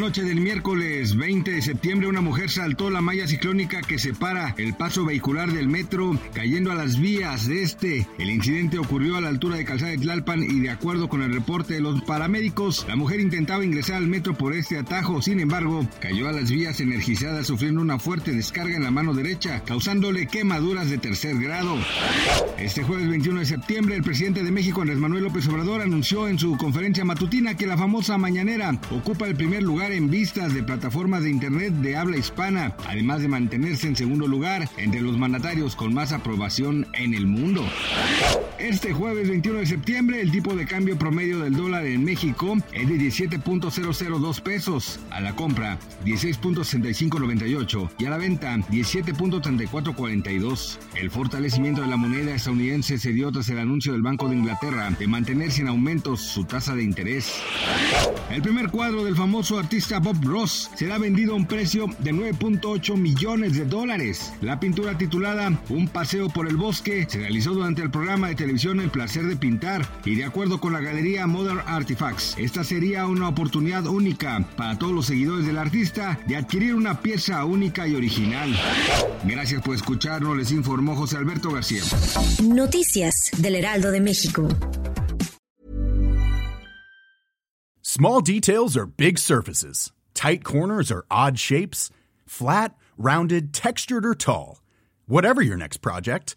Noche del miércoles 20 de septiembre una mujer saltó la malla ciclónica que separa el paso vehicular del metro, cayendo a las vías de este. El incidente ocurrió a la altura de Calzada de Tlalpan y de acuerdo con el reporte de los paramédicos, la mujer intentaba ingresar al metro por este atajo, sin embargo, cayó a las vías energizadas sufriendo una fuerte descarga en la mano derecha, causándole quemaduras de tercer grado. Este jueves 21 de septiembre, el presidente de México, Andrés Manuel López Obrador, anunció en su conferencia matutina que la famosa mañanera ocupa el primer lugar en vistas de plataformas de Internet de habla hispana, además de mantenerse en segundo lugar entre los mandatarios con más aprobación en el mundo. Este jueves 21 de septiembre, el tipo de cambio promedio del dólar en México es de 17.002 pesos, a la compra 16.6598 y a la venta 17.3442. El fortalecimiento de la moneda estadounidense se dio tras el anuncio del Banco de Inglaterra de mantener sin aumentos su tasa de interés. El primer cuadro del famoso artista Bob Ross será vendido a un precio de 9.8 millones de dólares. La pintura titulada Un paseo por el bosque se realizó durante el programa de televisión El placer de pintar y de acuerdo con la galería Modern Artifacts, esta sería una oportunidad única para todos los seguidores del artista de adquirir una pieza única y original. Gracias por escucharnos, les informó José Alberto García. Noticias del Heraldo de México. Small details are big surfaces. Tight corners are odd shapes. Flat, rounded, textured, or tall. Whatever your next project,